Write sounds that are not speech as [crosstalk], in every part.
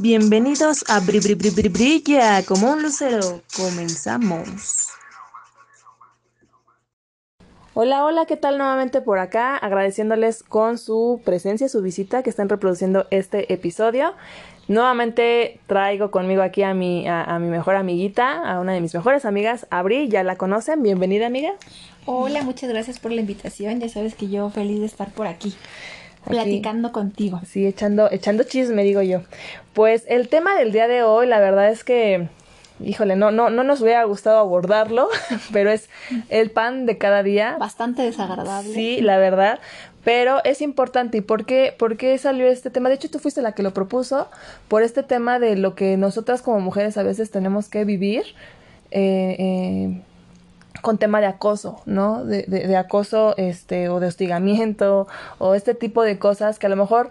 Bienvenidos a Bri Bri Bri Bri Brilla como un lucero. Comenzamos. Hola, hola, ¿qué tal nuevamente por acá? Agradeciéndoles con su presencia, su visita que están reproduciendo este episodio. Nuevamente traigo conmigo aquí a mi, a, mi mejor amiguita, a una de mis mejores amigas, Abri, ya la conocen. Bienvenida, amiga. Hola, muchas gracias por la invitación. Ya sabes que yo feliz de estar por aquí platicando contigo. Sí, echando, echando chisme, digo yo. Pues el tema del día de hoy, la verdad es que, híjole, no, no, no nos hubiera gustado abordarlo, [laughs] pero es el pan de cada día. Bastante desagradable. Sí, la verdad. Pero es importante. ¿Y por qué, por qué salió este tema? De hecho, tú fuiste la que lo propuso por este tema de lo que nosotras como mujeres a veces tenemos que vivir. Eh, eh, con tema de acoso, ¿no? De, de, acoso, este, o de hostigamiento, o este tipo de cosas que a lo mejor,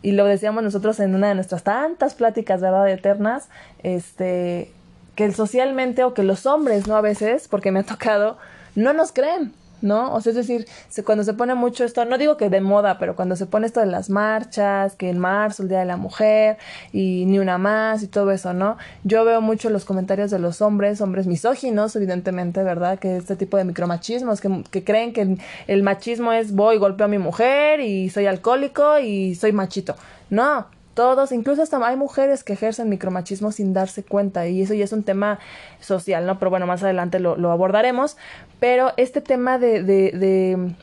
y lo decíamos nosotros en una de nuestras tantas pláticas, ¿verdad? Eternas, este, que socialmente, o que los hombres, ¿no? A veces, porque me ha tocado, no nos creen, ¿no? O sea, es decir, cuando se pone mucho esto, no digo que de moda, pero cuando se pone esto de las marchas, que en marzo, el Día de la Mujer, y ni una más, y todo eso, ¿no? Yo veo mucho los comentarios de los hombres, hombres misóginos, evidentemente, ¿verdad? Que este tipo de micromachismos, que, que creen que el machismo es voy, golpeo a mi mujer, y soy alcohólico, y soy machito. No, todos, incluso hasta hay mujeres que ejercen micromachismo sin darse cuenta y eso ya es un tema social, ¿no? Pero bueno, más adelante lo, abordaremos. Pero este tema de, de, de,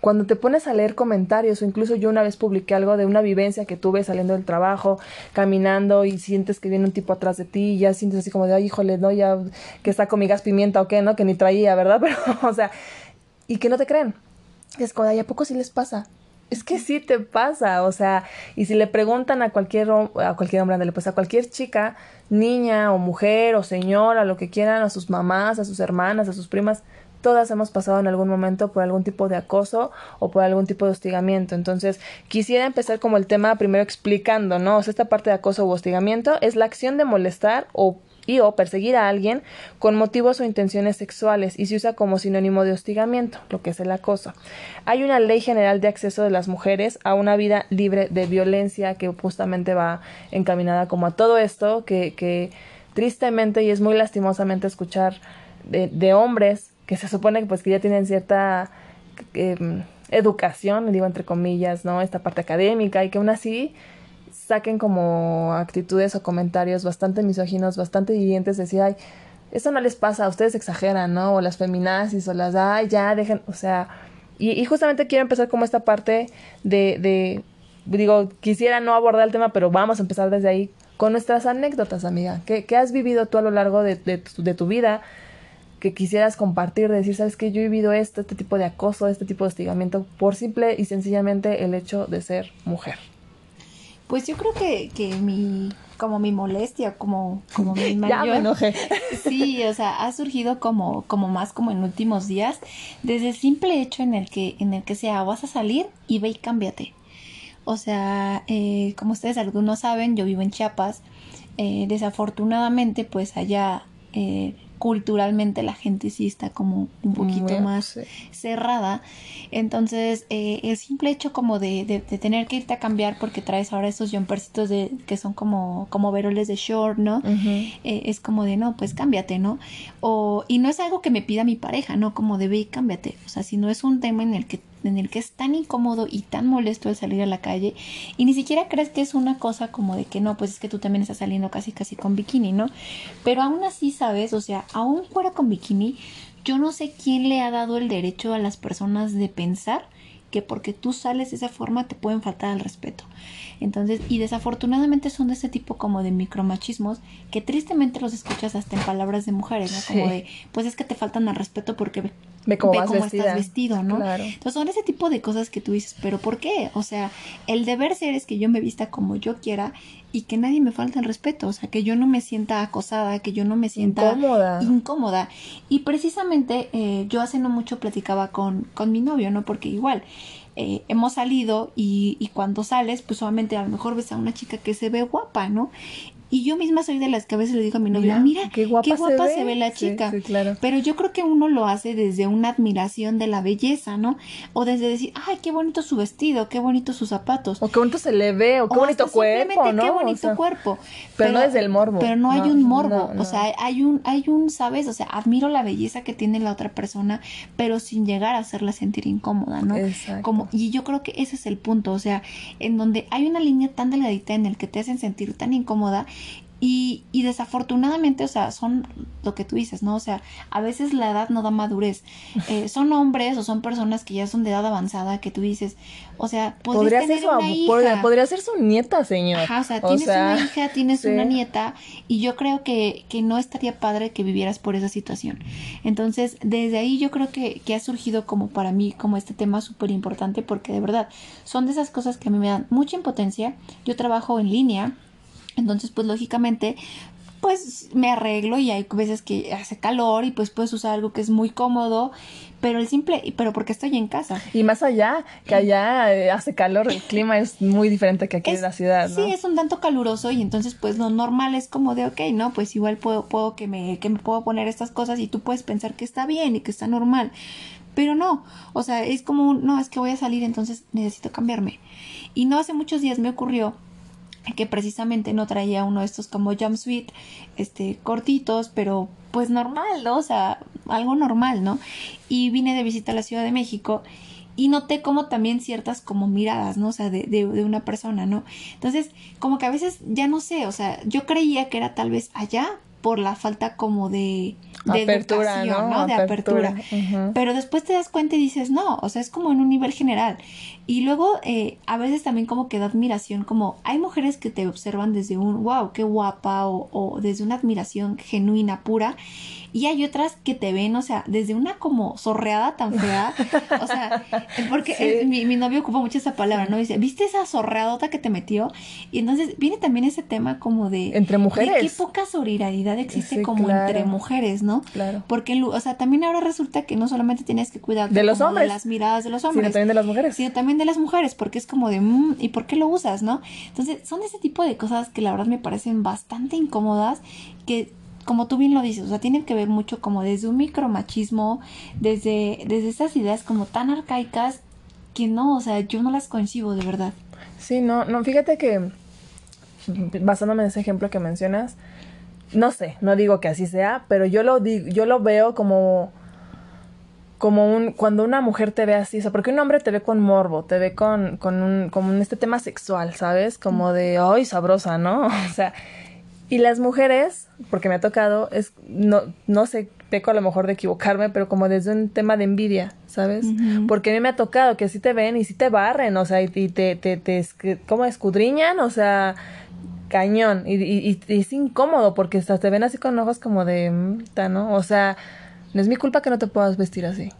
cuando te pones a leer comentarios o incluso yo una vez publiqué algo de una vivencia que tuve saliendo del trabajo, caminando y sientes que viene un tipo atrás de ti y ya sientes así como de, ay, híjole, no, ya que está con mi gas pimienta o qué, ¿no? Que ni traía, ¿verdad? [laughs] Pero, o sea, y que no te creen. Es como, ay, ¿a poco sí les pasa? Es que sí te pasa, o sea, y si le preguntan a cualquier, a cualquier hombre, pues a cualquier chica, niña o mujer o señora, lo que quieran, a sus mamás, a sus hermanas, a sus primas, todas hemos pasado en algún momento por algún tipo de acoso o por algún tipo de hostigamiento. Entonces, quisiera empezar como el tema primero explicando, ¿no? O sea, esta parte de acoso o hostigamiento es la acción de molestar o y o perseguir a alguien con motivos o intenciones sexuales y se usa como sinónimo de hostigamiento, lo que es el acoso. Hay una ley general de acceso de las mujeres a una vida libre de violencia que justamente va encaminada como a todo esto que, que tristemente y es muy lastimosamente escuchar de, de hombres que se supone que pues que ya tienen cierta eh, educación, digo entre comillas, ¿no? Esta parte académica y que aún así saquen como actitudes o comentarios bastante misóginos, bastante hirientes, decir, ay, eso no les pasa, ustedes exageran, ¿no? O las feminazis, o las, ay, ya, dejen, o sea, y, justamente quiero empezar como esta parte de, de, digo, quisiera no abordar el tema, pero vamos a empezar desde ahí con nuestras anécdotas, amiga. ¿Qué, qué has vivido tú a lo largo de, de, tu, de tu vida? que quisieras compartir, de decir, sabes que yo he vivido esto, este tipo de acoso, este tipo de hostigamiento, por simple y sencillamente el hecho de ser mujer. Pues yo creo que, que mi, como mi molestia, como, como mi mayor... [laughs] ya me enojé. [laughs] sí, o sea, ha surgido como, como más como en últimos días, desde el simple hecho en el que, en el que sea, vas a salir y ve y cámbiate. O sea, eh, como ustedes algunos saben, yo vivo en Chiapas. Eh, desafortunadamente, pues allá eh, culturalmente la gente sí está como un poquito más cerrada. Entonces, eh, el simple hecho como de, de, tener que irte a cambiar porque traes ahora esos jumpercitos de, que son como, como veroles de short, ¿no? Eh, es como de, no, pues cámbiate, ¿no? O, y no es algo que me pida mi pareja, ¿no? Como de ve y cámbiate. O sea, si no es un tema en el que en el que es tan incómodo y tan molesto el salir a la calle y ni siquiera crees que es una cosa como de que no, pues es que tú también estás saliendo casi casi con bikini, ¿no? Pero aún así, ¿sabes? O sea, aún fuera con bikini, yo no sé quién le ha dado el derecho a las personas de pensar que porque tú sales de esa forma te pueden faltar al respeto. Entonces, y desafortunadamente son de ese tipo como de micromachismos que tristemente los escuchas hasta en palabras de mujeres, ¿no? Como de, pues es que te faltan al respeto porque ve cómo, estás vestido, ¿no? Entonces son ese tipo de cosas que tú dices, pero ¿por qué? O sea, el deber ser es que yo me vista como yo quiera y que nadie me falte el respeto, o sea, que yo no me sienta acosada, que yo no me sienta incómoda. incómoda. Y precisamente eh, yo hace no mucho platicaba con, con mi novio, ¿no? Porque igual eh, hemos salido y, y cuando sales, pues solamente a lo mejor ves a una chica que se ve guapa, ¿no? Y yo misma soy de las que a veces le digo a mi novio, mira, qué guapa, se, ve. la chica. Sí, claro. Pero yo creo que uno lo hace desde una admiración de la belleza, ¿no? O desde decir, ay, qué bonito su vestido, qué bonito sus zapatos. O qué bonito se le ve, o qué bonito cuerpo, ¿no? Qué bonito cuerpo. Pero, no desde el morbo. Pero no, hay un morbo. o sea, hay un, hay un, ¿sabes? O sea, admiro la belleza que tiene la otra persona, pero sin llegar a hacerla sentir incómoda, ¿no? Exacto. Como, y yo creo que ese es el punto. O sea, en donde hay una línea tan delgadita en el que te hacen sentir tan incómoda y, y, desafortunadamente, o sea, son lo que tú dices, ¿no? O sea, a veces la edad no da madurez. Eh, son hombres o son personas que ya son de edad avanzada que tú dices, o sea, podría ser su una hija. Podría, ser su nieta, señor. Ajá, o sea, tienes una hija, tienes una nieta y yo creo que, que no estaría padre que vivieras por esa situación. Entonces, desde ahí yo creo que, que ha surgido como para mí, como este tema súper importante porque de verdad son de esas cosas que a mí me dan mucha impotencia. Yo trabajo en línea entonces, pues lógicamente, pues me arreglo y hay veces que hace calor y pues puedes usar algo que es muy cómodo, pero el simple, pero porque estoy en casa. Y más allá, que allá eh, hace calor, el clima es muy diferente que aquí en la ciudad, ¿no? Sí, es un tanto caluroso y entonces pues lo normal es como de, ok, no, pues igual puedo, puedo que me, que me puedo poner estas cosas y tú puedes pensar que está bien y que está normal, pero no, o sea, es como, no, es que voy a salir, entonces necesito cambiarme. Y no hace muchos días me ocurrió que precisamente no traía uno de estos como jumpsuit, este, cortitos, pero pues normal, ¿no? O sea, algo normal, ¿no? Y vine de visita a la Ciudad de México y noté como también ciertas como miradas, ¿no? O sea, de, de, de, una persona, ¿no? Entonces, como que a veces ya no sé, o sea, yo creía que era tal vez allá por la falta como de, de apertura, ¿no? De apertura. Pero después te das cuenta y dices, no, o sea, es como en un nivel general. Y luego eh, a veces también como que da admiración, como hay mujeres que te observan desde un, wow, qué guapa, o, o desde una admiración genuina, pura. Y hay otras que te ven, o sea, desde una como sorreada tan fea. O sea, [laughs] porque mi, mi, novio ocupa mucho esa palabra, ¿no? Dice, ¿viste esa sorreadota que te metió? Y entonces viene también ese tema como de... Entre mujeres. De qué poca solidaridad existe como entre mujeres, ¿no? Claro. Porque, o sea, también ahora resulta que no solamente tienes que cuidar de los hombres. de las miradas de los hombres. Sino también de las mujeres. Sino también de las mujeres, porque es como de, mmm, ¿y por qué lo usas, no? Entonces, son ese tipo de cosas que la verdad me parecen bastante incómodas, que como tú bien lo dices, o sea, tiene que ver mucho como desde un micromachismo, desde, desde esas ideas como tan arcaicas que no, o sea, yo no las coincido de verdad. Sí, no, no, fíjate que basándome en ese ejemplo que mencionas, no sé, no digo que así sea, pero yo lo digo, yo lo veo como como un cuando una mujer te ve así, o sea, porque un hombre te ve con morbo, te ve con con un como este tema sexual, ¿sabes? Como de, "Ay, sabrosa", ¿no? [laughs] O sea, y las mujeres, porque me ha tocado, es, no, no sé, peco a lo mejor de equivocarme, pero como desde un tema de envidia, ¿sabes? Porque a mí me ha tocado que sí te ven y sí te barren, o sea, y, te, te, te, como escudriñan, o sea, cañón. Y, y, y, es incómodo porque hasta te ven así con ojos como de, ¿no? O sea, no es mi culpa que no te puedas vestir así,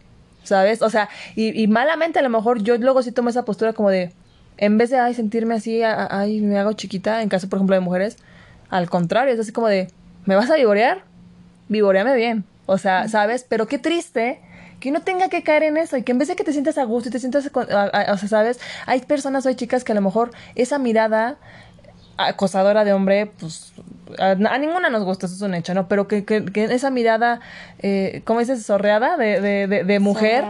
¿sabes? O sea, y, y malamente a lo mejor yo luego sí tomo esa postura como de, en vez de, ay, sentirme así, ay, me hago chiquita, en caso, por ejemplo, de mujeres, al contrario, es así como de, ¿me vas a vivorear? Vivoreame bien. O sea, ¿sabes? Pero qué triste que uno tenga que caer en eso y que en vez de que te sientas a gusto y te sientas, o sea, ¿sabes? Hay personas o hay chicas que a lo mejor esa mirada acosadora de hombre, pues a, ninguna nos gusta, eso es un hecho, ¿no? Pero que, que, que esa mirada, eh, ¿cómo dices? Sorreada de, de, de, de mujer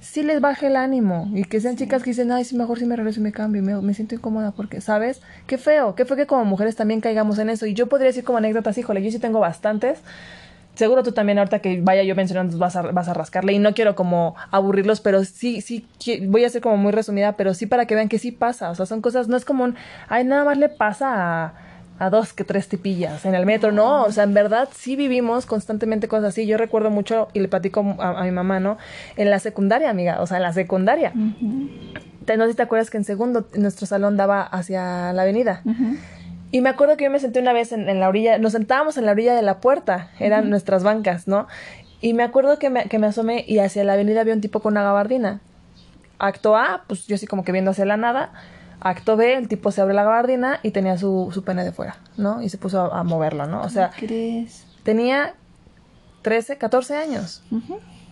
sí les baje el ánimo y que sean chicas que dicen, ay, sí, mejor si me regreso y me cambio, me, me siento incómoda porque, ¿sabes? Qué feo, qué feo que como mujeres también caigamos en eso. Y yo podría decir como anécdotas, híjole, yo sí tengo bastantes. Seguro tú también ahorita que vaya yo mencionando vas a, vas a rascarle y no quiero como aburrirlos, pero sí, sí, voy a ser como muy resumida, pero sí para que vean que sí pasa, o sea, son cosas, no es como un, ay, nada más le pasa a a dos que tres tipillas en el metro, ¿no? O sea, en verdad sí vivimos constantemente cosas así. Yo recuerdo mucho, y le platico a, mi mamá, ¿no? En la secundaria, amiga, o sea, en la secundaria. No sé si te acuerdas que en segundo nuestro salón daba hacia la avenida. Y me acuerdo que yo me senté una vez en, la orilla, nos sentábamos en la orilla de la puerta, eran nuestras bancas, ¿no? Y me acuerdo que me, que me asomé y hacia la avenida había un tipo con una gabardina. Acto A, pues yo así como que viendo hacia la nada Acto B, el tipo se abre la gabardina y tenía su, su pene de fuera, ¿no? Y se puso a, moverlo, ¿no? O sea, crees? tenía 13, 14 años.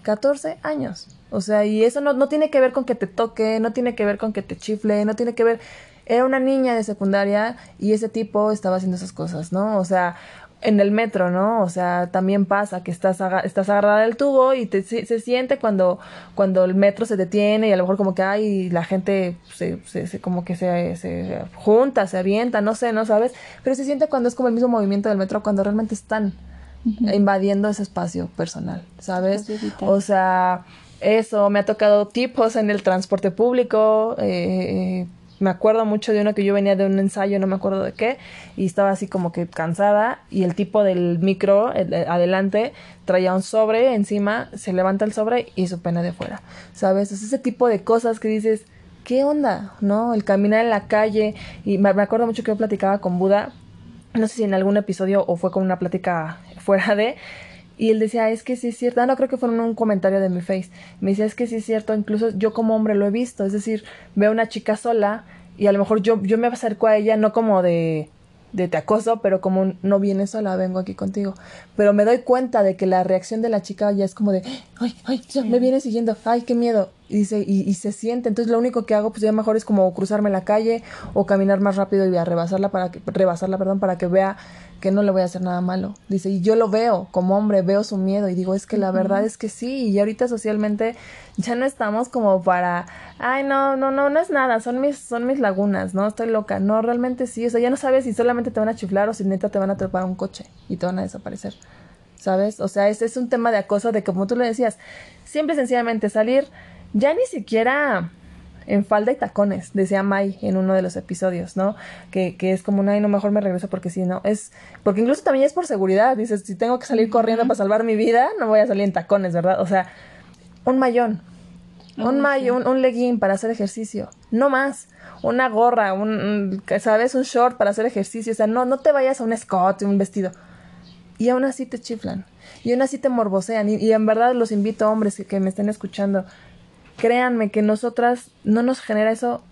14 años. O sea, y eso no, no tiene que ver con que te toque, no tiene que ver con que te chifle, no tiene que ver... era una niña de secundaria y ese tipo estaba haciendo esas cosas, ¿no? O sea, en el metro, ¿no? O sea, también pasa que estás, estás agarrada del tubo y te, se, siente cuando, cuando el metro se detiene y a lo mejor como que hay la gente se, se, como que se, se junta, se avienta, no sé, no sabes, pero se siente cuando es como el mismo movimiento del metro cuando realmente están invadiendo ese espacio personal, ¿sabes? O sea, eso, me ha tocado tipos en el transporte público, eh, me acuerdo mucho de uno que yo venía de un ensayo, no me acuerdo de qué, y estaba así como que cansada y el tipo del micro adelante traía un sobre encima, se levanta el sobre y su pena de fuera, ¿sabes? Es ese tipo de cosas que dices, ¿qué onda? ¿No? El caminar en la calle y me, acuerdo mucho que yo platicaba con Buda, no sé si en algún episodio o fue con una plática [laughs] fuera de, y él decía, es que sí es cierto, ah, no creo que fue un comentario de mi face, me decía, es que sí es cierto, incluso yo como hombre lo he visto, es decir, veo una chica sola y a lo mejor yo, yo me acerco a ella no como de, de te acoso, pero como no vienes sola, vengo aquí contigo. Pero me doy cuenta de que la reacción de la chica ya es como de, ay, ay, ya me viene siguiendo, ay, qué miedo. Y, dice, y, y, se siente. Entonces lo único que hago, pues ya mejor es como cruzarme la calle o caminar más rápido y a rebasarla para que, rebasarla, perdón, para que vea que no le voy a hacer nada malo. Dice, y yo lo veo como hombre, veo su miedo y digo, es que la verdad es que sí, y ahorita socialmente ya no estamos como para, ay, no, no, no, no es nada, son mis, son mis lagunas, ¿no? Estoy loca. No, realmente sí, o sea, ya no sabes si solamente te van a chiflar o si neta te van a atrapar un coche y te van a desaparecer. ¿Sabes? O sea, ese es un tema de acoso de como tú le decías, siempre sencillamente salir, ya ni siquiera en falda y tacones, decía Mai en uno de los episodios, ¿no? Que, que es como, ay, no, mejor me regreso porque si no, es, porque incluso también es por seguridad, dices, si tengo que salir corriendo para salvar mi vida, no voy a salir en tacones, ¿verdad? O sea, un mayón, un mayón, un, legging para hacer ejercicio, no más, una gorra, un, ¿sabes? Un short para hacer ejercicio, o sea, no, no te vayas a un escote, un vestido. Y aún así te chiflan, y aún así te morbosean, y, en verdad los invito, hombres que, que me estén escuchando, créanme que nosotras no nos genera eso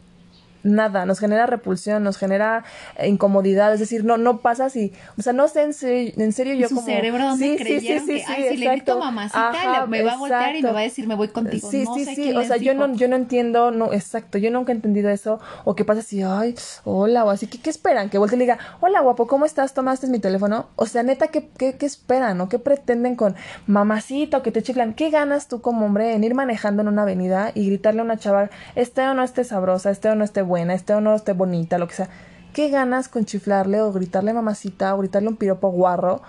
nada, nos genera repulsión, nos genera eh, incomodidad, es decir, no no pasa así, o sea, no sé en serio, en serio yo su cerebro donde creyeron que, ay, si le mamacita, me va a voltear y me va a decir, me voy contigo, sí, sí, sí, o sea, yo no, yo no entiendo, no, exacto, yo nunca he entendido eso, o qué pasa si, ay, hola, o así, ¿qué, qué esperan? Que vuelva y le diga, hola, guapo, ¿cómo estás? ¿Tomaste mi teléfono? O sea, neta, ¿qué, qué, qué esperan, o qué pretenden con mamacita, o que te chiflan? ¿Qué ganas tú como hombre en ir manejando en una avenida y gritarle a una chava, este o no esté sabrosa, este o no esté buena, esté o no esté bonita, lo que sea. ¿Qué ganas con chiflarle o gritarle mamacita o gritarle un piropo guarro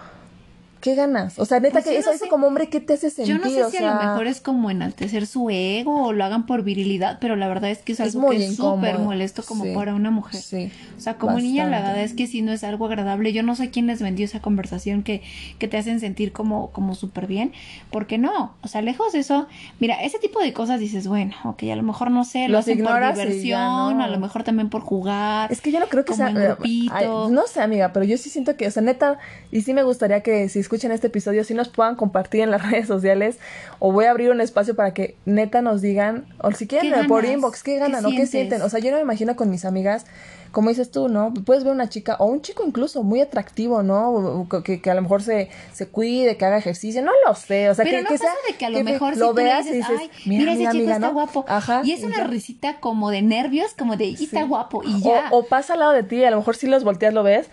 ¿Qué ganas? O sea, neta, pues que eso es como hombre, ¿qué te hace sentir? Yo no sé si a lo mejor es como enaltecer su ego o lo hagan por virilidad, pero la verdad es que es algo que es súper molesto como para una mujer. Sí, o sea, como niña, la verdad es que si no es algo agradable. Yo no sé quién les vendió esa conversación que, que te hacen sentir como, como súper bien, porque no, o sea, lejos de eso, mira, ese tipo de cosas dices, bueno, ok, a lo mejor no sé, lo hacen por diversión, a lo mejor también por jugar. Es que yo no creo que sea. Eh, no sé, amiga, pero yo sí siento que, o sea, neta, y sí me gustaría que si escuchen este episodio si nos puedan compartir en las [laughs] redes sociales o voy a abrir un espacio para que neta nos digan o si quieren por inbox qué ganan o qué sienten. O sea, yo no me imagino con mis amigas como dices tú, ¿no? Puedes ver una chica o un chico incluso muy atractivo, ¿no? Que, que a lo mejor se, se cuide, que haga ejercicio, no lo sé, o sea, que, no que pasa de que a lo mejor si lo veas dices, y dices, mira, ese chico está guapo. Ajá, y es una risita como de nervios, como de, y está guapo, y ya. O, o, pasa al lado de ti, a lo mejor si los volteas lo ves,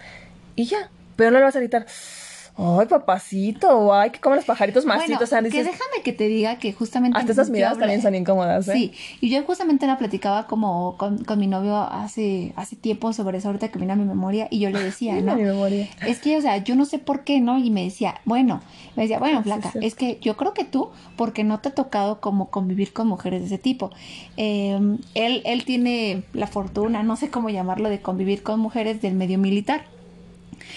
y ya, pero no le vas a gritar ay, papacito, ay, que como los pajaritos macitos. o sea, que déjame que te diga que justamente... Hasta esas miradas también son incómodas, ¿eh? Sí, y yo justamente la platicaba como con, con, mi novio hace, hace tiempo sobre eso, ahorita que vino a mi memoria, y yo le decía, ¿no? mi memoria. Es que, o sea, yo no sé por qué, ¿no? Y me decía, bueno, me decía, bueno, flaca, es que yo creo que tú, porque no te ha tocado como convivir con mujeres de ese tipo. Em, él, él tiene la fortuna, no sé cómo llamarlo, de convivir con mujeres del medio militar.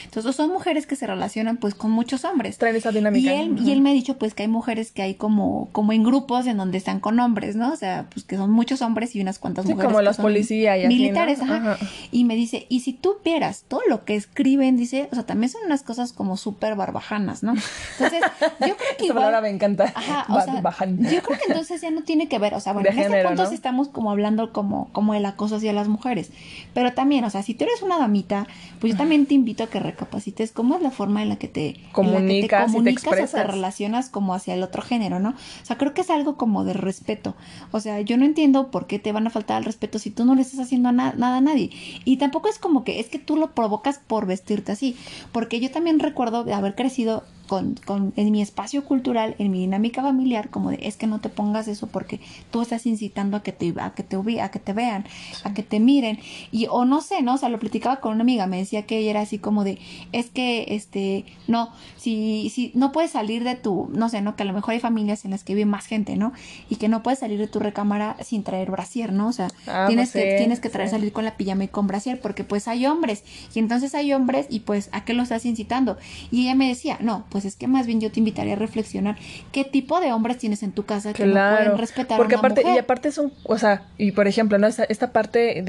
Entonces son mujeres que se relacionan pues con muchos hombres. Traen esa dinámica. Y él, y él me ha dicho pues que hay mujeres que hay como, como en grupos en donde están con hombres, ¿no? O sea, pues que son muchos hombres y unas cuantas mujeres. como las policías y Militares, ajá. Y me dice, y si tú vieras todo lo que escriben, dice, o sea, también son unas cosas como súper barbajanas, ¿no? Entonces, yo creo que [laughs] igual... palabra me encanta. Ajá, o sea, yo creo que entonces ya no tiene que ver, o sea, bueno, en este punto estamos como hablando como, como el acoso hacia las mujeres. Pero también, o sea, si tú eres una damita, pues yo también te invito a que recapacites cómo es la forma en la que te comunicas, que te, y te expresas. o te relacionas como hacia el otro género, ¿no? O sea, creo que es algo como de respeto. O sea, yo no entiendo por qué te van a faltar al respeto si tú no le estás haciendo nada a nadie. Y tampoco es como que es que tú lo provocas por vestirte así, porque yo también recuerdo de haber crecido con, con, en mi espacio cultural, en mi dinámica familiar, como de es que no te pongas eso porque tú estás incitando a que te a que te a que te vean, a que te miren y o no sé, no, o sea, lo platicaba con una amiga, me decía que ella era así como de es que este no, si si no puedes salir de tu, no sé, no, que a lo mejor hay familias en las que vive más gente, ¿no? Y que no puedes salir de tu recámara sin traer brasier, ¿no? O sea, ah, tienes pues que tienes que traer salir con la pijama y con brasier porque pues hay hombres y entonces hay hombres y pues a qué lo estás incitando? Y ella me decía, "No, pues es que más bien yo te invitaría a reflexionar qué tipo de hombres tienes en tu casa que no pueden respetar porque a una aparte mujer? y aparte es un o sea y por ejemplo no esta, esta parte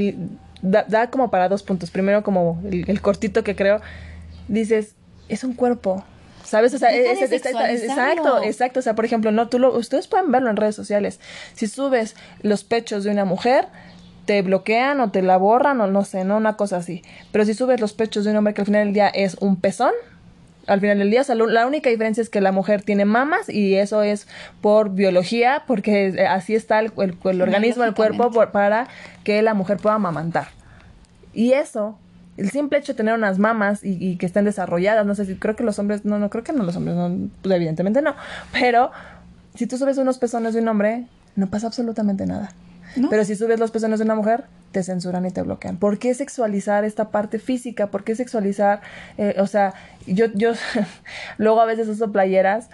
da, como para dos puntos primero como el, cortito que creo dices es un cuerpo ¿Sabes? O sea, es, exacto, exacto. O sea, por ejemplo, no, tú lo, ustedes pueden verlo en redes sociales. Si subes los pechos de una mujer, te bloquean o te la borran o no sé, ¿no? Una cosa así. Pero si subes los pechos de un hombre que al final del día es un pezón, al final del día. O sea, la única diferencia es que la mujer tiene mamas y eso es por biología, porque así está el, el, organismo, el cuerpo, para que la mujer pueda amamantar. Y eso, el simple hecho de tener unas mamas y, que estén desarrolladas, no sé si creo que los hombres, no, no creo que no los hombres, no, pues evidentemente no, pero si tú subes unos pezones de un hombre, no pasa absolutamente nada. Pero si subes los pezones de una mujer, te censuran y te bloquean. ¿Por qué sexualizar esta parte física? ¿Por qué sexualizar? Eh, o sea, yo, yo [laughs] luego a veces uso playeras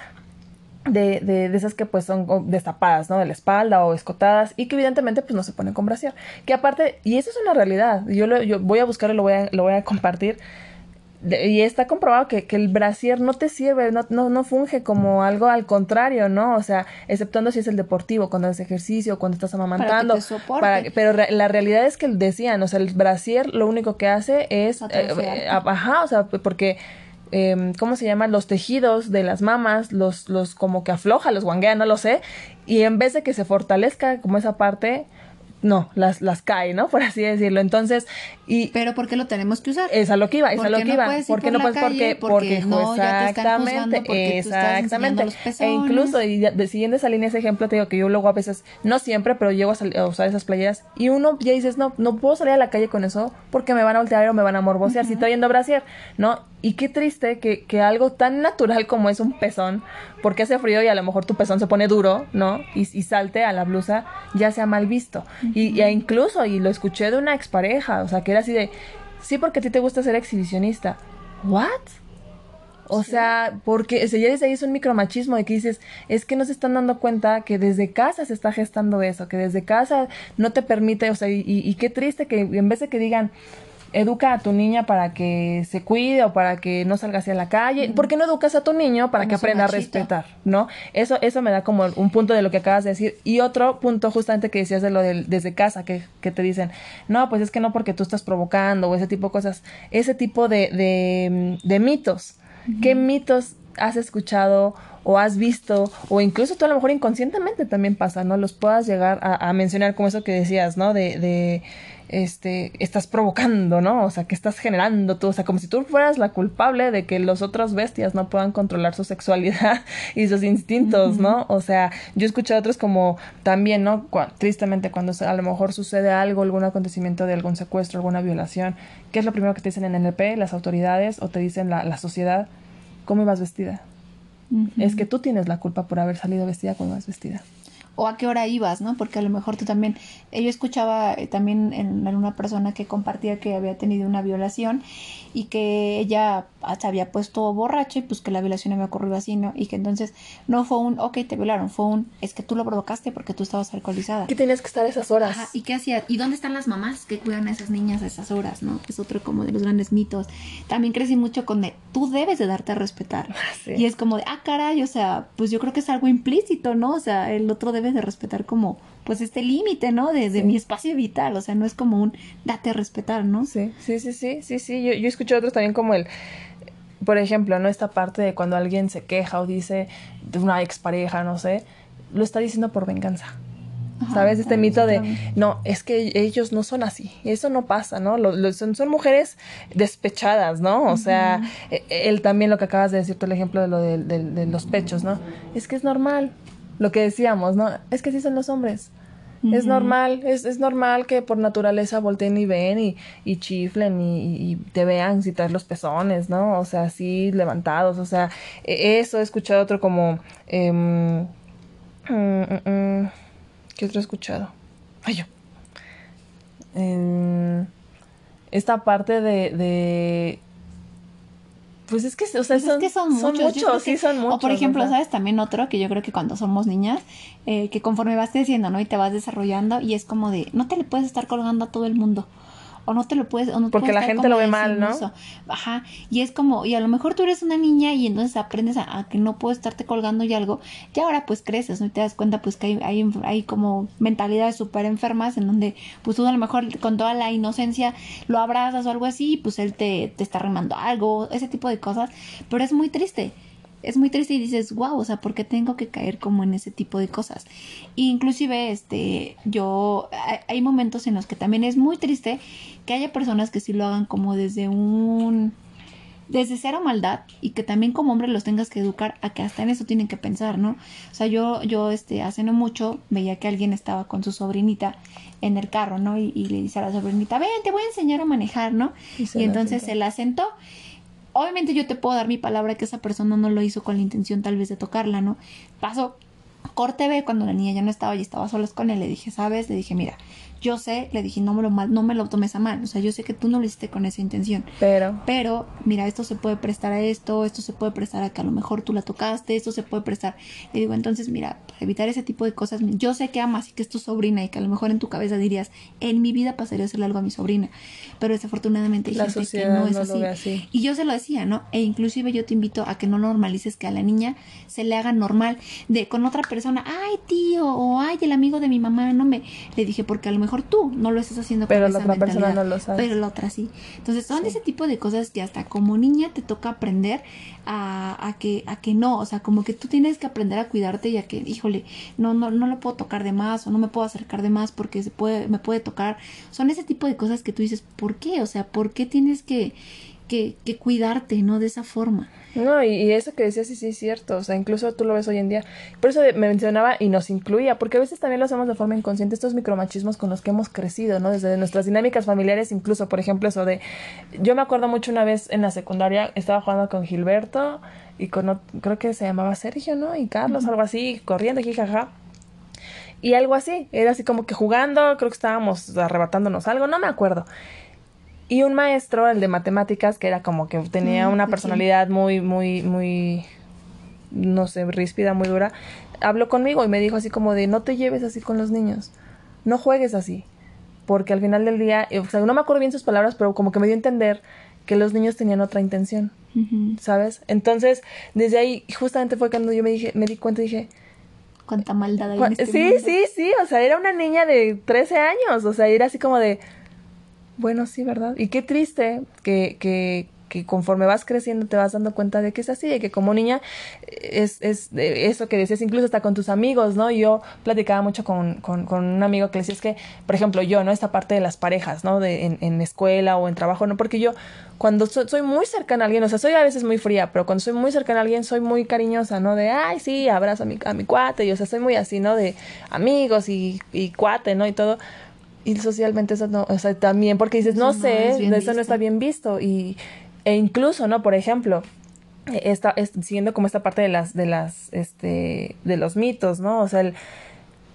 de, de, de, esas que pues son destapadas, ¿no? De la espalda o escotadas y que evidentemente pues no se ponen con brasier. Que aparte, y eso es una realidad, yo, lo, yo voy a buscar y lo voy a, lo voy a compartir y está comprobado que, que, el brasier no te sirve, no, no, no, funge como algo al contrario, ¿no? O sea, exceptuando si es el deportivo, cuando haces ejercicio, cuando estás amamantando. Para pero la realidad es que decían, o sea, el brasier lo único que hace es... Eh, eh, ajá, o sea, porque... Eh, ¿Cómo se llama? Los tejidos de las mamas, los, los como que afloja, los guanguea, no lo sé. Y en vez de que se fortalezca como esa parte, no, las, las cae, ¿no? [laughs] Por así decirlo. Entonces, y... Pero ¿por qué lo tenemos que usar? Es a lo que iba, es a lo que iba. ¿Por qué no puedes? Porque, porque, no, exactamente, porque exactamente. e incluso, y de, siguiendo esa línea, ese ejemplo, te digo que yo luego a veces, no siempre, pero llego a, usar esas playeras y uno ya dices, no, no puedo salir a la calle con eso porque me van a voltear o me van a morbosear. Si estoy yendo a brasier, ¿no? Y qué triste que, que algo tan natural como es un pezón, porque hace frío y a lo mejor tu pezón se pone duro, ¿no? Y, y salte a la blusa, ya sea mal visto. y, y, incluso, y lo escuché de una expareja, o sea, que era así de, sí, porque a ti te gusta ser exhibicionista. ¿What? O sea, porque ya desde ahí es un micromachismo de que dices, es que no se están dando cuenta que desde casa se está gestando eso, que desde casa no te permite, o sea, y, y qué triste que en vez de que digan, educa a tu niña para que se cuide o para que no salga hacia la calle. ¿Por qué no educas a tu niño para que aprenda a respetar? ¿No? Eso, eso me da como un punto de lo que acabas de decir. Y otro punto justamente que decías de lo del desde casa, que, que te dicen, no, pues es que no porque tú estás provocando o ese tipo de cosas. Ese tipo de, de, de mitos. ¿Qué mitos has escuchado o has visto, o incluso tú a lo mejor inconscientemente también pasa, ¿no? Los puedas llegar a, a mencionar como eso que decías, ¿no? De, de este, estás provocando, ¿no? O sea, que estás generando tú, o sea, como si tú fueras la culpable de que los otros bestias no puedan controlar su sexualidad [laughs] y sus instintos, ¿no? O sea, yo he escuchado otros como también, ¿no? tristemente cuando a lo mejor sucede algo, algún acontecimiento de algún secuestro, alguna violación, ¿qué es lo primero que te dicen en NLP? Las autoridades o te dicen la, la sociedad, ¿cómo ibas vestida? Es que tú tienes la culpa por haber salido vestida como ibas vestida o a qué hora ibas, ¿no? Porque a lo mejor tú también, eh, yo escuchaba eh, también en, en, una persona que compartía que había tenido una violación y que ella se había puesto borracha y pues que la violación había ocurrido así, ¿no? Y que entonces no fue un, ok, te violaron, fue un, es que tú lo provocaste porque tú estabas alcoholizada. ¿Qué tenías que estar esas horas? Ajá, ¿y qué hacías? ¿Y dónde están las mamás que cuidan a esas niñas a esas horas, ¿no? Es otro como de los grandes mitos. También crecí mucho con de, tú debes de darte a respetar. Sí. Y es como de, ah, caray, o sea, pues yo creo que es algo implícito, ¿no? O sea, el otro debe de respetar como pues este límite, ¿no? Desde sí. mi espacio vital, o sea, no es como un date a respetar, ¿no? Sí, sí, sí, sí, sí, sí. Yo, yo escuché otros también como el, por ejemplo, ¿no? Esta parte de cuando alguien se queja o dice de una expareja, no sé, lo está diciendo por venganza. ¿Sabes? Este mito de, no, es que ellos no son así, eso no pasa, ¿no? son, son, mujeres despechadas, ¿no? O sea, e, él también lo que acabas de decir, tú el ejemplo de lo de, los pechos, ¿no? Es que es normal, lo que decíamos, ¿no? Es que así son los hombres. Es normal, es, es, normal que por naturaleza volteen y ven y, y chiflen y, y, te vean si traes los pezones, ¿no? O sea, así levantados, o sea, e, eso he escuchado otro como... Eh, ¿Qué otro he escuchado? Ay, yo. esta parte de, de pues es que, o sea, pues son, muchos, sí son muchos. O por ejemplo, ¿sabes? También otro que yo creo que cuando somos niñas, eh, que conforme vas creciendo, ¿no? Y te vas desarrollando y es como de, no te le puedes estar colgando a todo el mundo o no te lo puedes, o no porque la gente lo ve mal, ¿no? Ajá, y es como, y a lo mejor tú eres una niña y entonces aprendes a, que no puedo estarte colgando y algo, y ahora pues creces, ¿no? Y te das cuenta pues que hay, hay, hay como mentalidades súper enfermas en donde pues tú a lo mejor con toda la inocencia lo abrazas o algo así, y pues él te, te está remando algo, ese tipo de cosas, pero es muy triste es muy triste y dices, wow, o sea, ¿por qué tengo que caer como en ese tipo de cosas? inclusive, este, yo, hay momentos en los que también es muy triste que haya personas que sí lo hagan como desde un, desde cero maldad y que también como hombre los tengas que educar a que hasta en eso tienen que pensar, ¿no? O sea, yo, yo, este, hace no mucho veía que alguien estaba con su sobrinita en el carro, ¿no? Y, le dice a la sobrinita, ven, te voy a enseñar a manejar, ¿no? Y, y entonces se la sentó obviamente yo te puedo dar mi palabra que esa persona no lo hizo con la intención tal vez de tocarla, ¿no? Pasó corte B cuando la niña ya no estaba y estaba solas con él, le dije, ¿sabes? Le dije, mira, yo sé, le dije, no me lo mal, no me lo tomes a mal, o sea, yo sé que tú no lo hiciste con esa intención. Pero. Pero, mira, esto se puede prestar a esto, esto se puede prestar a que a lo mejor tú la tocaste, esto se puede prestar. Le digo, entonces, mira, para evitar ese tipo de cosas, yo sé que amas y que es tu sobrina y que a lo mejor en tu cabeza dirías, en mi vida pasaría a hacerle algo a mi sobrina, pero desafortunadamente hay gente que no es así. Y yo se lo decía, ¿no? E inclusive yo te invito a que no normalices que a la niña se le haga normal de con otra persona, ay tío, o ay el amigo de mi mamá, no me, le dije, porque a lo mejor tú no lo estás haciendo pero la otra persona no lo sabe. Pero la otra sí. Entonces son ese tipo de cosas que hasta como niña te toca aprender a, a, que, a que no, o sea, como que tú tienes que aprender a cuidarte y a que, híjole, no, no, no lo puedo tocar de más o no me puedo acercar de más porque se puede, me puede tocar. Son ese tipo de cosas que tú dices, ¿por qué? O sea, ¿por qué tienes que, que, que cuidarte, no? De esa forma. No, y, eso que decías sí, sí es cierto, o sea, incluso tú lo ves hoy en día. Por eso me mencionaba y nos incluía, porque a veces también lo hacemos de forma inconsciente, estos micromachismos con los que hemos crecido, ¿no? Desde nuestras dinámicas familiares, incluso, por ejemplo, eso de... Yo me acuerdo mucho una vez en la secundaria, estaba jugando con Gilberto y con, creo que se llamaba Sergio, ¿no? Y Carlos, algo así, corriendo, jaja. Y algo así, era así como que jugando, creo que estábamos arrebatándonos algo, no me acuerdo. Y un maestro, el de matemáticas, que era como que tenía mm, una personalidad muy, muy, muy, no sé, ríspida, muy dura, habló conmigo y me dijo así como de, no te lleves así con los niños, no juegues así, porque al final del día, o sea, no me acuerdo bien sus palabras, pero como que me dio a entender que los niños tenían otra intención, ¿sabes? Entonces, desde ahí, justamente fue cuando yo me dije, me di cuenta y dije, cuánta maldad hay en este Sí, sí, sí, o sea, era una niña de 13 años, o sea, era así como de, bueno, sí, ¿verdad? Y qué triste que, que, que conforme vas creciendo te vas dando cuenta de que es así, de que como niña es, es eso que decías incluso hasta con tus amigos, ¿no? Yo platicaba mucho con, con, con un amigo que le decía es que, por ejemplo, yo, ¿no? Esta parte de las parejas, ¿no? De, en, en escuela o en trabajo, ¿no? Porque yo cuando soy muy cercana a alguien, o sea, soy a veces muy fría, pero cuando soy muy cercana a alguien soy muy cariñosa, ¿no? De, ay, sí, abrazo a mi, a mi cuate, y o sea, soy muy así, ¿no? De amigos y, y cuate, ¿no? Y todo y socialmente eso no, o sea, también porque dices, no, sé, eso no está bien visto y e incluso, ¿no? Por ejemplo, está es, siguiendo como esta parte de las de las este de los mitos, ¿no? O sea, el,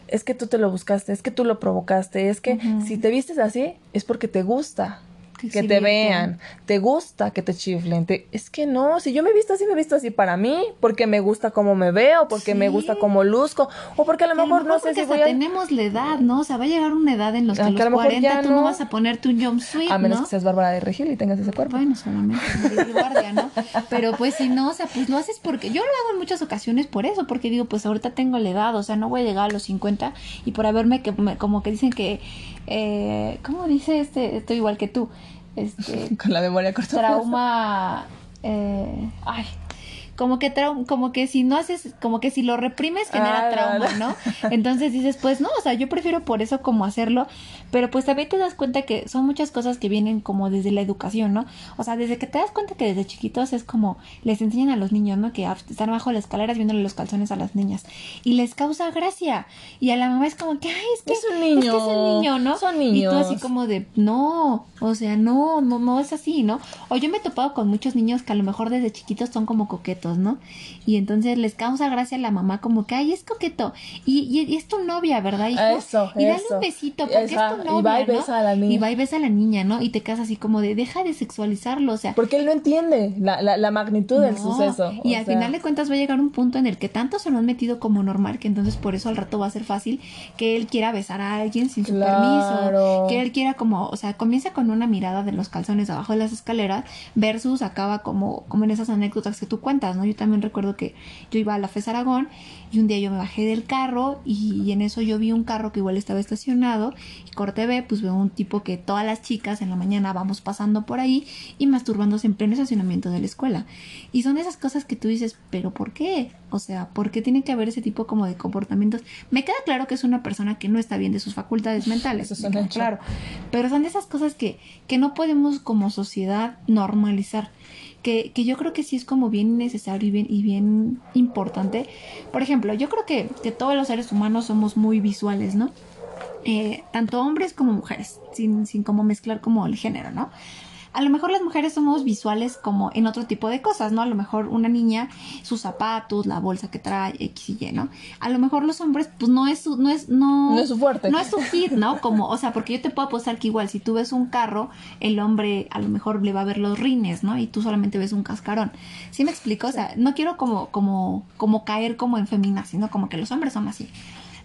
es que tú te lo buscaste, es que tú lo provocaste, es que si te vistes así es porque te gusta que, te vean, te gusta que te chiflen, es que no, si yo me he visto así, me he visto así para mí, porque me gusta cómo me veo, porque me gusta cómo luzco, o porque a lo mejor, no sé si voy a... tenemos la edad, ¿no? O sea, va a llegar una edad en los que a, los 40 tú no... vas a ponerte un jumpsuit, A menos que seas Bárbara de Regil y tengas ese cuerpo. Bueno, solamente [laughs] guardia, ¿no? Pero pues si no, o sea, pues lo haces porque... Yo lo hago en muchas ocasiones por eso, porque digo, pues ahorita tengo la edad, o sea, no voy a llegar a los 50 y por haberme, que como que dicen que... Eh, ¿Cómo dice este? Estoy igual que tú [laughs] este, con la memoria corta. Trauma, [laughs] eh, ay, como que trau- como que si no haces, como que si lo reprimes genera Ah, trauma. ¿no? Entonces dices, pues no, o sea, yo prefiero por eso como hacerlo, pero pues también te das cuenta que son muchas cosas que vienen como desde la educación, ¿no? O sea, desde que te das cuenta que desde chiquitos es como les enseñan a los niños, ¿no? Que están abajo de las escaleras viéndole los calzones a las niñas y les causa gracia y a la mamá es como que, ay, es que Es un niño. es que es un niño, ¿no? Son Y tú así niños. como de, no, o sea, no, no, no es así, ¿no? O yo me he topado con muchos niños que a lo mejor desde chiquitos son como coquetos, ¿no? Y entonces les causa gracia a la mamá como que, ay, es coqueto. Y, y, y es tu novia, ¿verdad, hijo? Eso, y dale eso. un besito, porque Esa- es tu y novia, va y ¿no? besa a la niña. Y va y besa a la niña, ¿no? Y te quedas así como de, deja de sexualizarlo, o sea, Porque él no entiende la, la, la magnitud del suceso. Y al sea, final de cuentas va a llegar un punto en el que tanto se lo han metido como normal que entonces por eso al rato va a ser fácil que él quiera besar a alguien sin su Claro. permiso, que él quiera como, o sea, comienza con una mirada de los calzones abajo de las escaleras versus acaba como, como en esas anécdotas que tú cuentas, ¿no? Yo también recuerdo que yo iba a la FES Aragón y un día yo me bajé del carro y, y en eso yo vi un carro que igual estaba estacionado y corte B, pues veo un tipo que todas las chicas en la mañana vamos pasando por ahí y masturbándose en pleno estacionamiento de la escuela. Y son esas cosas que tú dices, pero ¿por qué? O sea, ¿por qué tiene que haber ese tipo como de comportamientos? Me queda claro que es una persona que no está bien de sus facultades mentales, Eso es me claro. Pero son de esas cosas que, que no podemos como sociedad normalizar. Que, que yo creo que sí es como bien necesario y bien, y bien importante. Por ejemplo, yo creo que, que todos los seres humanos somos muy visuales, ¿no? Eh, tanto hombres como mujeres, sin, sin como mezclar como el género, ¿no? A lo mejor las mujeres somos visuales como en otro tipo de cosas, ¿no? A lo mejor una niña, sus zapatos, la bolsa que trae, X y Y, ¿no? A lo mejor los hombres, pues no es su, no es, no, No es su fuerte. No es su hit, ¿no? Como, o sea, porque yo te puedo apostar que igual si tú ves un carro, el hombre a lo mejor le va a ver los rines, ¿no? Y tú solamente ves un cascarón. ¿Sí me explico? O sea, no quiero como, como, como caer como en femina, sino como que los hombres son así.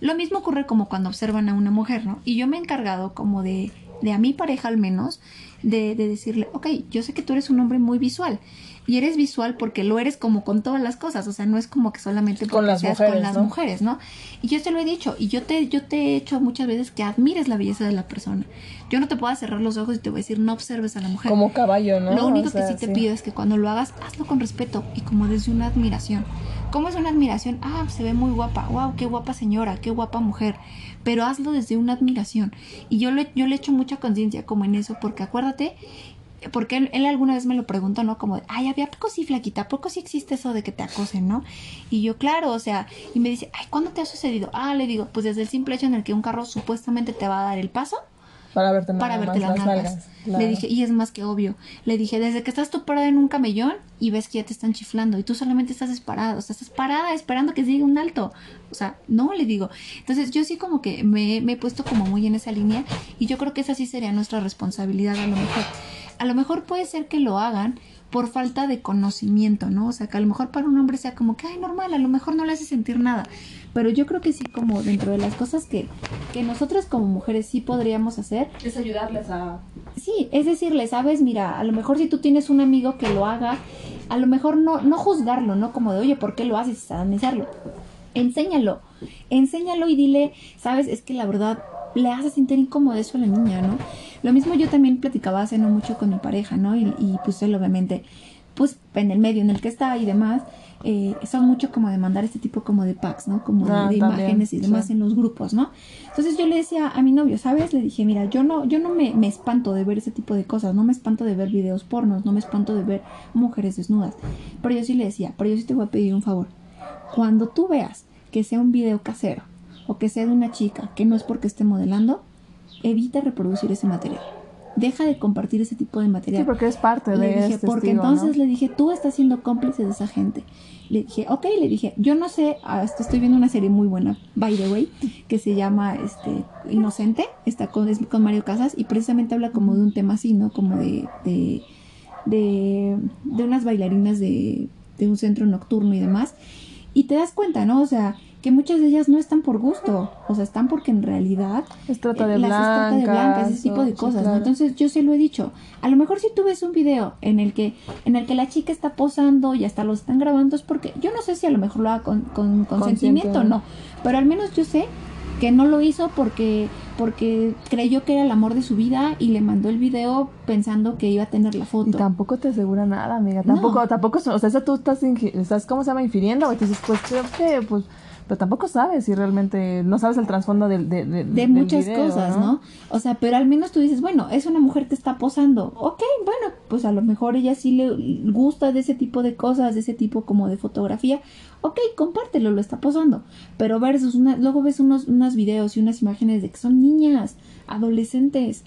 Lo mismo ocurre como cuando observan a una mujer, ¿no? Y yo me he encargado como de, de a mi pareja al menos, de, de decirle, ok, yo sé que tú eres un hombre muy visual. Y eres visual porque lo eres como con todas las cosas, o sea, no es como que solamente Con las seas mujeres, con las ¿no? mujeres, ¿no? Y yo te lo he dicho, y yo te, yo te he hecho muchas veces que admires la belleza de la persona. Yo no te puedo cerrar los ojos y te voy a decir, no observes a la mujer. Como caballo, ¿no? Lo único O sea, que sí te pido es que cuando lo hagas, hazlo con respeto y como desde una admiración. ¿Cómo es una admiración? Ah, se ve muy guapa. Wow, qué guapa señora, qué guapa mujer. Pero hazlo desde una admiración. Y yo le, yo le echo mucha conciencia como en eso, porque acuérdate, porque él, él alguna vez me lo preguntó, ¿no? Como, ay, había poco sí, flaquita, ¿a poco sí existe eso de que te acosen, ¿no? Y yo, claro, o sea, y me dice, ay, ¿cuándo te ha sucedido? Ah, le digo, pues desde el simple hecho en el que un carro supuestamente te va a dar el paso Para verte nada para verte más las las nalgas. nalgas, claro. Le dije, y es más que obvio. Le dije, desde que estás tú parada en un camellón y ves que ya te están chiflando y tú solamente estás parada, o sea, estás parada esperando que llegue un alto. O sea, no, le digo. Entonces yo sí como que me, me he puesto como muy en esa línea y yo creo que esa sí sería nuestra responsabilidad a lo mejor. A lo mejor puede ser que lo hagan por falta de conocimiento, ¿no? O sea, que a lo mejor para un hombre sea como que, ay, normal, a lo mejor no le hace sentir nada. Pero yo creo que sí, como dentro de las cosas que, que nosotras como mujeres sí podríamos hacer, Es ayudarles a... Sí, es decirle, sabes, mira, a lo mejor si tú tienes un amigo que lo haga, a lo mejor no, no juzgarlo, ¿no? Como de, oye, ¿por qué lo haces? Satanizarlo. Enséñalo, enséñalo y dile, sabes, es que la verdad le hace sentir incómodo eso a la niña, ¿no? Lo mismo yo también platicaba hace no mucho con mi pareja, ¿no? Y, y pues él obviamente, pues en el medio en el que está y demás, eh, son mucho como de mandar este tipo como de packs, ¿no? Como de- Ah, de, imágenes y demás sí. en los grupos, ¿no? Entonces yo le decía a mi novio, ¿sabes? Le dije, mira, yo no, yo no me, me espanto de ver ese tipo de cosas, no me espanto de ver videos pornos, no me espanto de ver mujeres desnudas. Pero yo sí le decía, pero yo sí te voy a pedir un favor. Cuando tú veas que sea un video casero o que sea de una chica que no es porque esté modelando, evita reproducir ese material. Deja de compartir ese tipo de material. Sí, porque es parte de dije, este porque entonces ¿no? le dije, tú estás siendo cómplice de esa gente. Le dije, ok, le dije, yo no sé, hasta estoy viendo una serie muy buena, by the way, que se llama este Inocente, está con, es con Mario Casas y precisamente habla como de un tema así, ¿no? Como de, de, de, de unas bailarinas de, de un centro nocturno y demás. Y te das cuenta, ¿no? O sea, que muchas de ellas no están por gusto, o sea, están porque en realidad Es trata de las trata de blancas, blancas, ese tipo de sí, cosas, ¿no? claro. Entonces yo se lo he dicho. A lo mejor si tú ves un video en el que en el que la chica está posando y hasta lo están grabando es porque yo no sé si a lo mejor lo haga con, con consentimiento o no, pero al menos yo sé que no lo hizo porque porque creyó que era el amor de su vida y le mandó el video pensando que iba a tener la foto. Y tampoco te asegura nada, amiga. Tampoco, tampoco, o sea, eso tú estás, estás, ¿cómo se llama? Infiriendo, y dices, pues creo que, pues, pero tampoco sabes si realmente, no sabes el trasfondo de, de, de, muchas cosas, ¿no? O sea, pero al menos tú dices, bueno, es una mujer que está posando. Ok, bueno, pues a lo mejor ella sí le gusta de ese tipo de cosas, de ese tipo como de fotografía. Ok, compártelo, lo está posando. Pero versus, una, luego ves unos, unos videos y unas imágenes de que son niñas, adolescentes.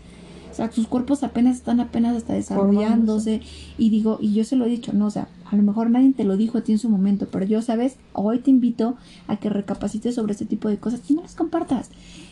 O sea, sus cuerpos apenas están apenas hasta desarrollándose. Y digo, y yo se lo he dicho, no, o sea, a lo mejor nadie te lo dijo a ti en su momento, pero yo, ¿sabes? Hoy te invito a que recapacites sobre este tipo de cosas y no las compartas.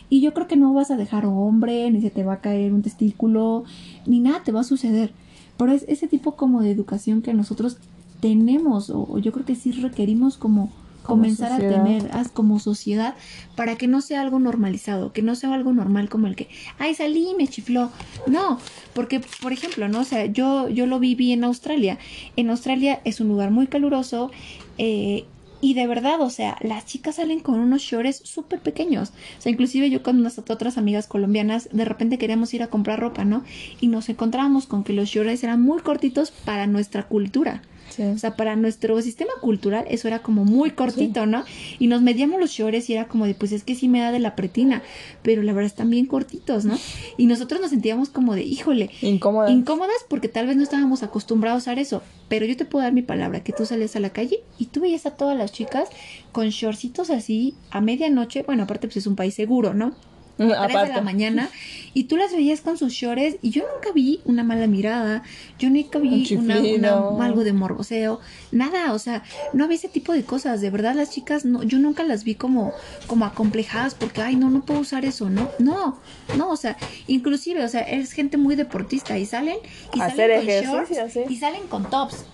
Y yo creo que no vas a dejar hombre, ni se te va a caer un testículo, ni nada te va a suceder. Pero es ese tipo como de educación que nosotros tenemos, o yo creo que sí requerimos como comenzar a tener como sociedad para que no sea algo normalizado, que no sea algo normal como el que, ay, salí y me chifló. No, porque, por ejemplo, ¿no? O sea, yo, yo lo viví en Australia. En Australia es un lugar muy caluroso. Eh, y de verdad, o sea, las chicas salen con unos shorts súper pequeños. O sea, inclusive yo con unas otras amigas colombianas, de repente queríamos ir a comprar ropa, ¿no? Y nos encontrábamos con que los shorts eran muy cortitos para nuestra cultura. O sea, para nuestro sistema cultural eso era como muy cortito, ¿no? Y nos medíamos los shorts y era como de, pues es que sí me da de la pretina, pero la verdad están bien cortitos, ¿no? Y nosotros nos sentíamos como de, híjole, incómodas. Incómodas porque tal vez no estábamos acostumbrados a eso, pero yo te puedo dar mi palabra, que tú sales a la calle y tú veías a todas las chicas con shortcitos así a medianoche, bueno, aparte pues es un país seguro, ¿no? A 3 de la mañana y tú las veías con sus shorts y yo nunca vi una mala mirada, yo nunca vi una, algo de morboseo, nada, o sea, no había ese tipo de cosas, de verdad las chicas no, yo nunca las vi como como acomplejadas porque ay, no no puedo usar eso, no, no, no, o sea, inclusive, o sea, es gente muy deportista y salen y salen con shorts y salen con tops.